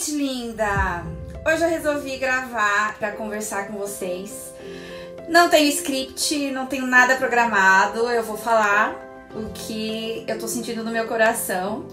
gente linda! Hoje eu resolvi gravar para conversar com vocês. Não tenho script, não tenho nada programado, eu vou falar o que eu tô sentindo no meu coração,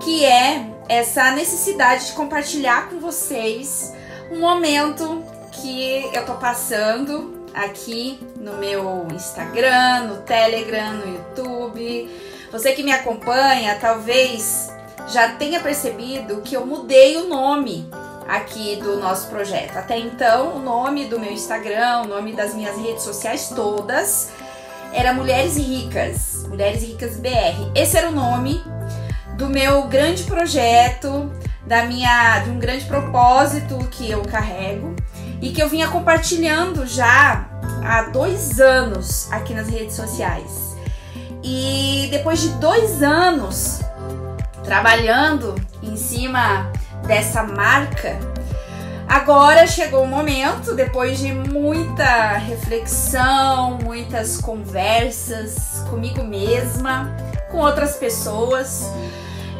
que é essa necessidade de compartilhar com vocês um momento que eu tô passando aqui no meu Instagram, no Telegram, no YouTube. Você que me acompanha, talvez já tenha percebido que eu mudei o nome aqui do nosso projeto. Até então, o nome do meu Instagram, o nome das minhas redes sociais todas era Mulheres Ricas, Mulheres Ricas BR. Esse era o nome do meu grande projeto, da minha de um grande propósito que eu carrego e que eu vinha compartilhando já há dois anos aqui nas redes sociais. E depois de dois anos trabalhando em cima dessa marca, agora chegou o momento, depois de muita reflexão, muitas conversas comigo mesma, com outras pessoas,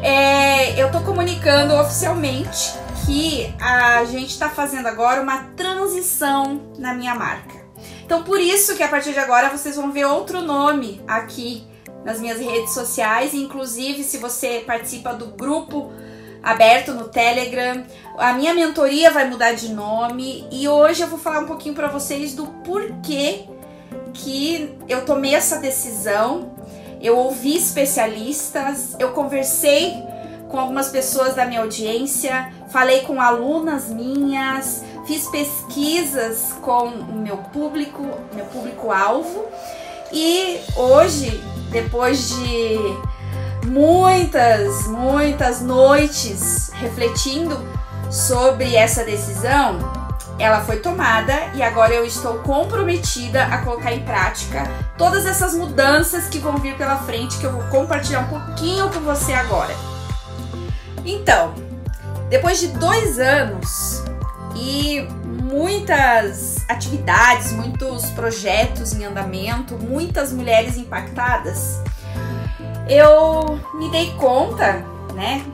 é, eu tô comunicando oficialmente que a gente está fazendo agora uma transição na minha marca. Então, por isso que a partir de agora vocês vão ver outro nome aqui nas minhas redes sociais, inclusive se você participa do grupo aberto no Telegram, a minha mentoria vai mudar de nome e hoje eu vou falar um pouquinho para vocês do porquê que eu tomei essa decisão. Eu ouvi especialistas, eu conversei com algumas pessoas da minha audiência, falei com alunas minhas, fiz pesquisas com o meu público, meu público alvo. E hoje depois de muitas, muitas noites refletindo sobre essa decisão, ela foi tomada e agora eu estou comprometida a colocar em prática todas essas mudanças que vão vir pela frente, que eu vou compartilhar um pouquinho com você agora. Então, depois de dois anos e muitas atividades, muitos projetos em andamento, muitas mulheres impactadas, eu me dei conta, né,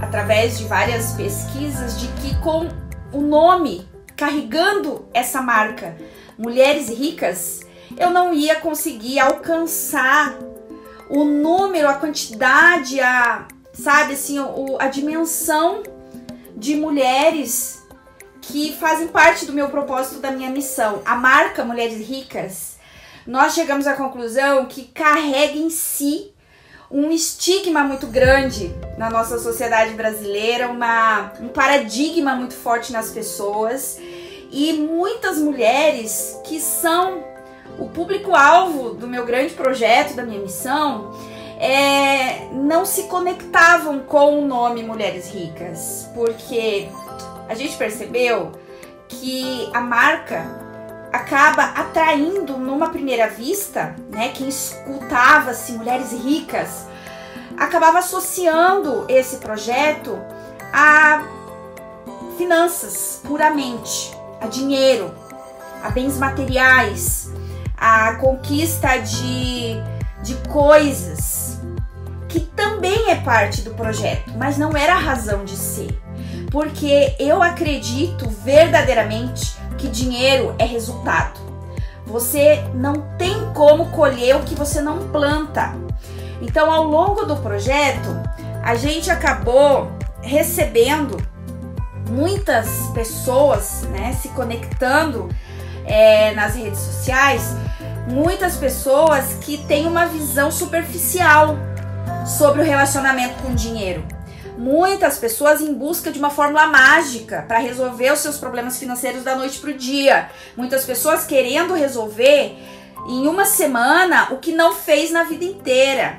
através de várias pesquisas, de que com o nome carregando essa marca Mulheres Ricas, eu não ia conseguir alcançar o número, a quantidade, a sabe assim, o, a dimensão de mulheres que fazem parte do meu propósito, da minha missão. A marca Mulheres Ricas, nós chegamos à conclusão que carrega em si um estigma muito grande na nossa sociedade brasileira, uma, um paradigma muito forte nas pessoas e muitas mulheres que são o público-alvo do meu grande projeto, da minha missão, é, não se conectavam com o nome Mulheres Ricas, porque a gente percebeu que a marca acaba atraindo numa primeira vista, né, quem escutava-se mulheres ricas, acabava associando esse projeto a finanças puramente, a dinheiro, a bens materiais, a conquista de, de coisas, que também é parte do projeto, mas não era a razão de ser porque eu acredito verdadeiramente que dinheiro é resultado. Você não tem como colher o que você não planta. Então, ao longo do projeto, a gente acabou recebendo muitas pessoas, né, se conectando é, nas redes sociais, muitas pessoas que têm uma visão superficial sobre o relacionamento com dinheiro muitas pessoas em busca de uma fórmula mágica para resolver os seus problemas financeiros da noite para o dia. Muitas pessoas querendo resolver em uma semana o que não fez na vida inteira.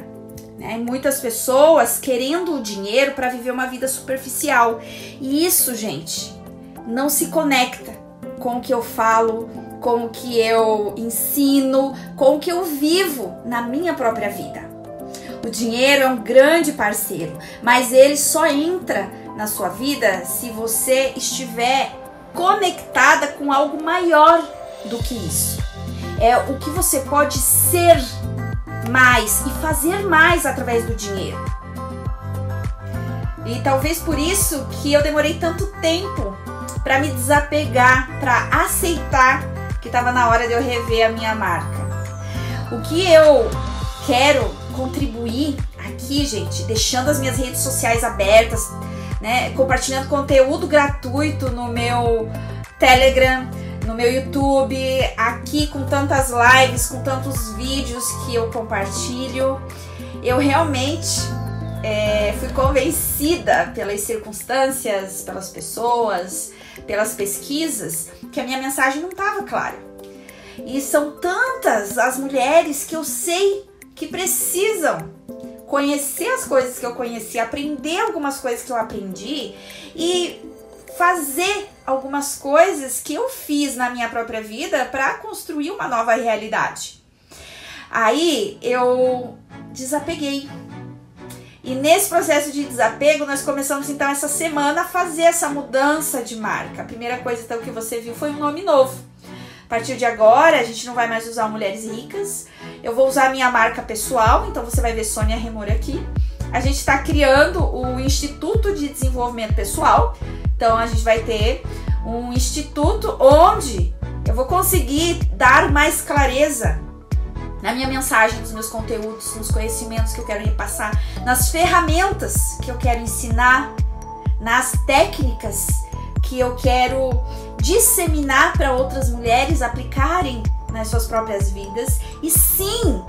Né? Muitas pessoas querendo o dinheiro para viver uma vida superficial. E isso, gente, não se conecta com o que eu falo, com o que eu ensino, com o que eu vivo na minha própria vida. O dinheiro é um grande parceiro, mas ele só entra na sua vida se você estiver conectada com algo maior do que isso. É o que você pode ser mais e fazer mais através do dinheiro. E talvez por isso que eu demorei tanto tempo para me desapegar, para aceitar que estava na hora de eu rever a minha marca. O que eu quero contribuir aqui, gente, deixando as minhas redes sociais abertas, né, compartilhando conteúdo gratuito no meu Telegram, no meu YouTube, aqui com tantas lives, com tantos vídeos que eu compartilho. Eu realmente é, fui convencida pelas circunstâncias, pelas pessoas, pelas pesquisas, que a minha mensagem não estava clara. E são tantas as mulheres que eu sei que precisam conhecer as coisas que eu conheci, aprender algumas coisas que eu aprendi e fazer algumas coisas que eu fiz na minha própria vida para construir uma nova realidade. Aí eu desapeguei. E nesse processo de desapego, nós começamos então essa semana a fazer essa mudança de marca. A primeira coisa então que você viu foi um nome novo. A partir de agora, a gente não vai mais usar Mulheres Ricas. Eu vou usar a minha marca pessoal, então você vai ver Sônia Remor aqui. A gente está criando o Instituto de Desenvolvimento Pessoal. Então a gente vai ter um instituto onde eu vou conseguir dar mais clareza na minha mensagem, nos meus conteúdos, nos conhecimentos que eu quero repassar, nas ferramentas que eu quero ensinar, nas técnicas que eu quero disseminar para outras mulheres aplicarem nas suas próprias vidas. E sim,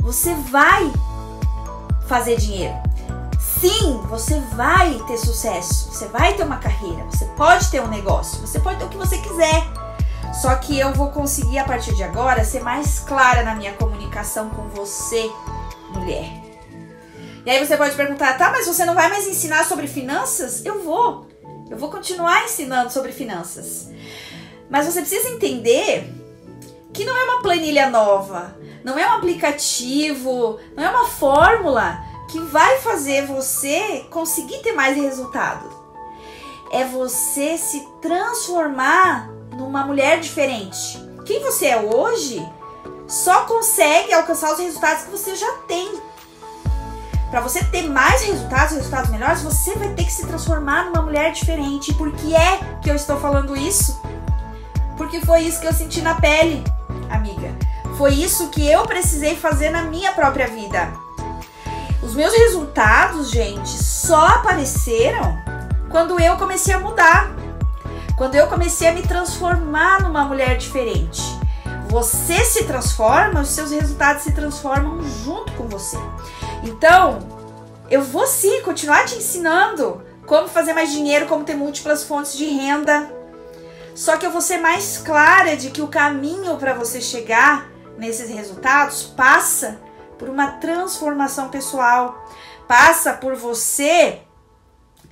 você vai fazer dinheiro. Sim, você vai ter sucesso, você vai ter uma carreira, você pode ter um negócio, você pode ter o que você quiser. Só que eu vou conseguir a partir de agora ser mais clara na minha comunicação com você, mulher. E aí você pode perguntar, tá, mas você não vai mais ensinar sobre finanças? Eu vou. Eu vou continuar ensinando sobre finanças. Mas você precisa entender que não é uma planilha nova, não é um aplicativo, não é uma fórmula que vai fazer você conseguir ter mais resultado. É você se transformar numa mulher diferente. Quem você é hoje só consegue alcançar os resultados que você já tem. Para você ter mais resultados, resultados melhores, você vai ter que se transformar numa mulher diferente. Por que é que eu estou falando isso? Porque foi isso que eu senti na pele, amiga. Foi isso que eu precisei fazer na minha própria vida. Os meus resultados, gente, só apareceram quando eu comecei a mudar. Quando eu comecei a me transformar numa mulher diferente. Você se transforma, os seus resultados se transformam junto com você. Então, eu vou sim continuar te ensinando como fazer mais dinheiro, como ter múltiplas fontes de renda. Só que eu vou ser mais clara de que o caminho para você chegar nesses resultados passa por uma transformação pessoal, passa por você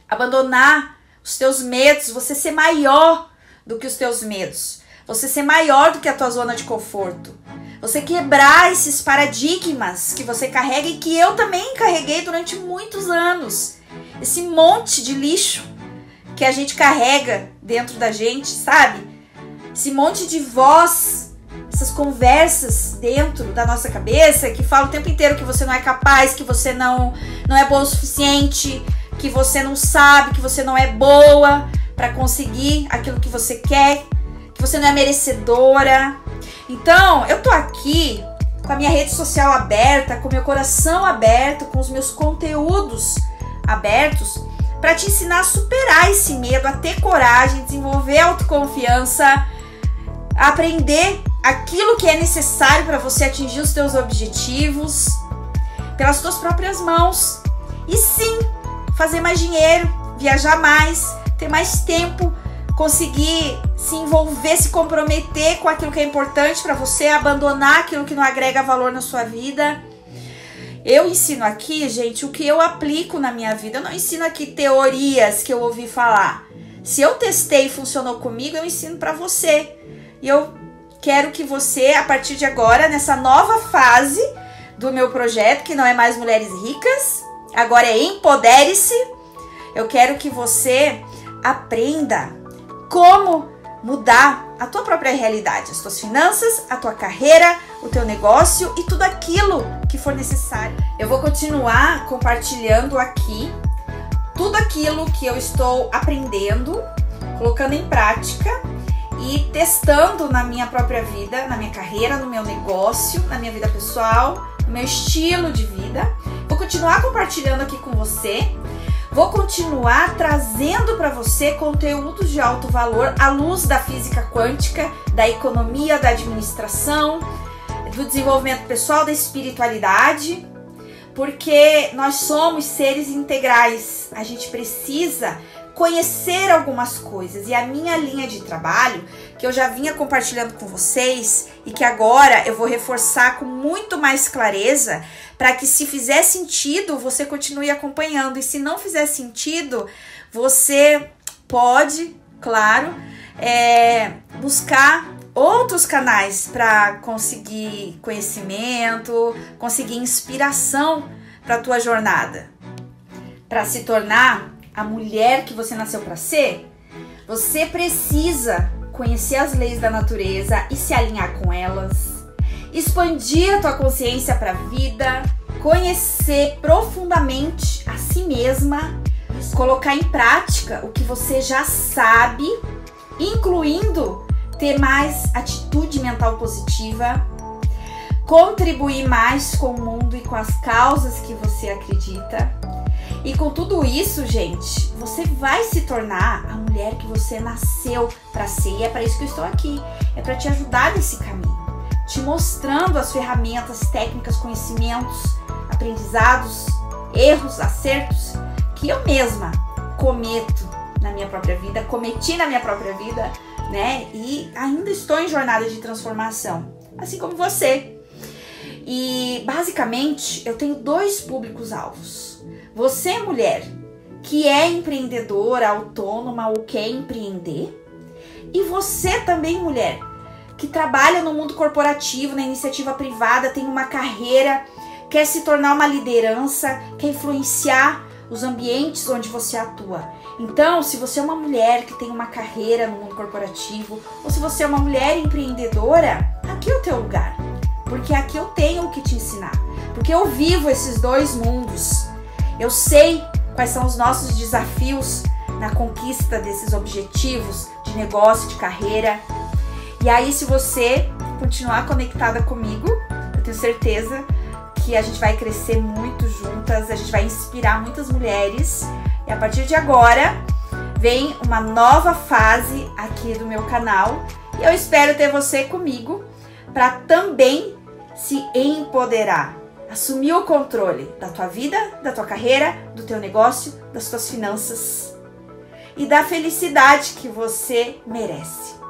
abandonar os teus medos, você ser maior do que os teus medos, você ser maior do que a tua zona de conforto. Você quebrar esses paradigmas que você carrega e que eu também carreguei durante muitos anos. Esse monte de lixo que a gente carrega dentro da gente, sabe? Esse monte de voz, essas conversas dentro da nossa cabeça que falam o tempo inteiro que você não é capaz, que você não não é boa o suficiente, que você não sabe, que você não é boa para conseguir aquilo que você quer, que você não é merecedora, então, eu tô aqui com a minha rede social aberta, com meu coração aberto, com os meus conteúdos abertos para te ensinar a superar esse medo, a ter coragem, desenvolver autoconfiança, aprender aquilo que é necessário para você atingir os seus objetivos pelas suas próprias mãos. E sim, fazer mais dinheiro, viajar mais, ter mais tempo conseguir se envolver, se comprometer com aquilo que é importante para você, abandonar aquilo que não agrega valor na sua vida. Eu ensino aqui, gente, o que eu aplico na minha vida. Eu não ensino aqui teorias que eu ouvi falar. Se eu testei e funcionou comigo, eu ensino para você. E eu quero que você, a partir de agora, nessa nova fase do meu projeto, que não é mais Mulheres Ricas, agora é Empodere-se, eu quero que você aprenda como mudar a tua própria realidade, as tuas finanças, a tua carreira, o teu negócio e tudo aquilo que for necessário. Eu vou continuar compartilhando aqui tudo aquilo que eu estou aprendendo, colocando em prática e testando na minha própria vida, na minha carreira, no meu negócio, na minha vida pessoal, no meu estilo de vida. Vou continuar compartilhando aqui com você. Vou continuar trazendo para você conteúdos de alto valor à luz da física quântica, da economia, da administração, do desenvolvimento pessoal, da espiritualidade, porque nós somos seres integrais. A gente precisa conhecer algumas coisas. E a minha linha de trabalho, que eu já vinha compartilhando com vocês e que agora eu vou reforçar com muito mais clareza, para que se fizer sentido, você continue acompanhando. E se não fizer sentido, você pode, claro, é, buscar outros canais para conseguir conhecimento, conseguir inspiração para tua jornada, para se tornar a mulher que você nasceu para ser, você precisa conhecer as leis da natureza e se alinhar com elas, expandir a tua consciência para a vida, conhecer profundamente a si mesma, colocar em prática o que você já sabe, incluindo ter mais atitude mental positiva, contribuir mais com o mundo e com as causas que você acredita e com tudo isso, gente, você vai se tornar a mulher que você nasceu para ser. E é para isso que eu estou aqui. É para te ajudar nesse caminho, te mostrando as ferramentas, técnicas, conhecimentos, aprendizados, erros, acertos que eu mesma cometo na minha própria vida, cometi na minha própria vida, né? E ainda estou em jornada de transformação, assim como você. E basicamente eu tenho dois públicos alvos você, mulher, que é empreendedora, autônoma ou quer empreender, e você também, mulher, que trabalha no mundo corporativo, na iniciativa privada, tem uma carreira, quer se tornar uma liderança, quer influenciar os ambientes onde você atua. Então, se você é uma mulher que tem uma carreira no mundo corporativo, ou se você é uma mulher empreendedora, aqui é o teu lugar. Porque aqui eu tenho o que te ensinar. Porque eu vivo esses dois mundos. Eu sei quais são os nossos desafios na conquista desses objetivos de negócio, de carreira. E aí, se você continuar conectada comigo, eu tenho certeza que a gente vai crescer muito juntas, a gente vai inspirar muitas mulheres. E a partir de agora, vem uma nova fase aqui do meu canal. E eu espero ter você comigo para também se empoderar assumir o controle da tua vida, da tua carreira, do teu negócio, das tuas finanças e da felicidade que você merece.